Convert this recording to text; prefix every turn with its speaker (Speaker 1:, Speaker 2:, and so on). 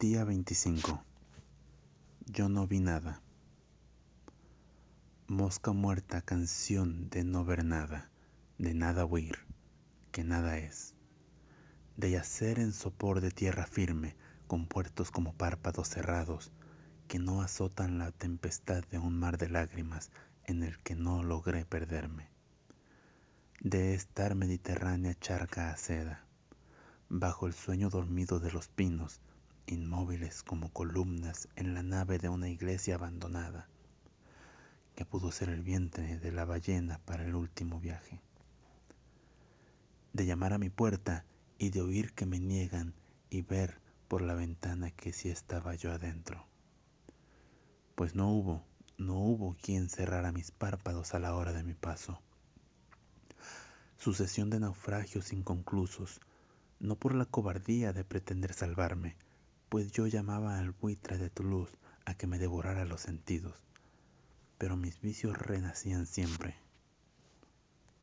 Speaker 1: Día 25. Yo no vi nada. Mosca muerta, canción de no ver nada, de nada huir, que nada es. De yacer en sopor de tierra firme, con puertos como párpados cerrados, que no azotan la tempestad de un mar de lágrimas en el que no logré perderme. De estar mediterránea charca a seda, bajo el sueño dormido de los pinos, inmóviles como columnas en la nave de una iglesia abandonada, que pudo ser el vientre de la ballena para el último viaje. De llamar a mi puerta y de oír que me niegan y ver por la ventana que sí estaba yo adentro. Pues no hubo, no hubo quien cerrara mis párpados a la hora de mi paso. Sucesión de naufragios inconclusos, no por la cobardía de pretender salvarme, pues yo llamaba al buitre de Toulouse a que me devorara los sentidos, pero mis vicios renacían siempre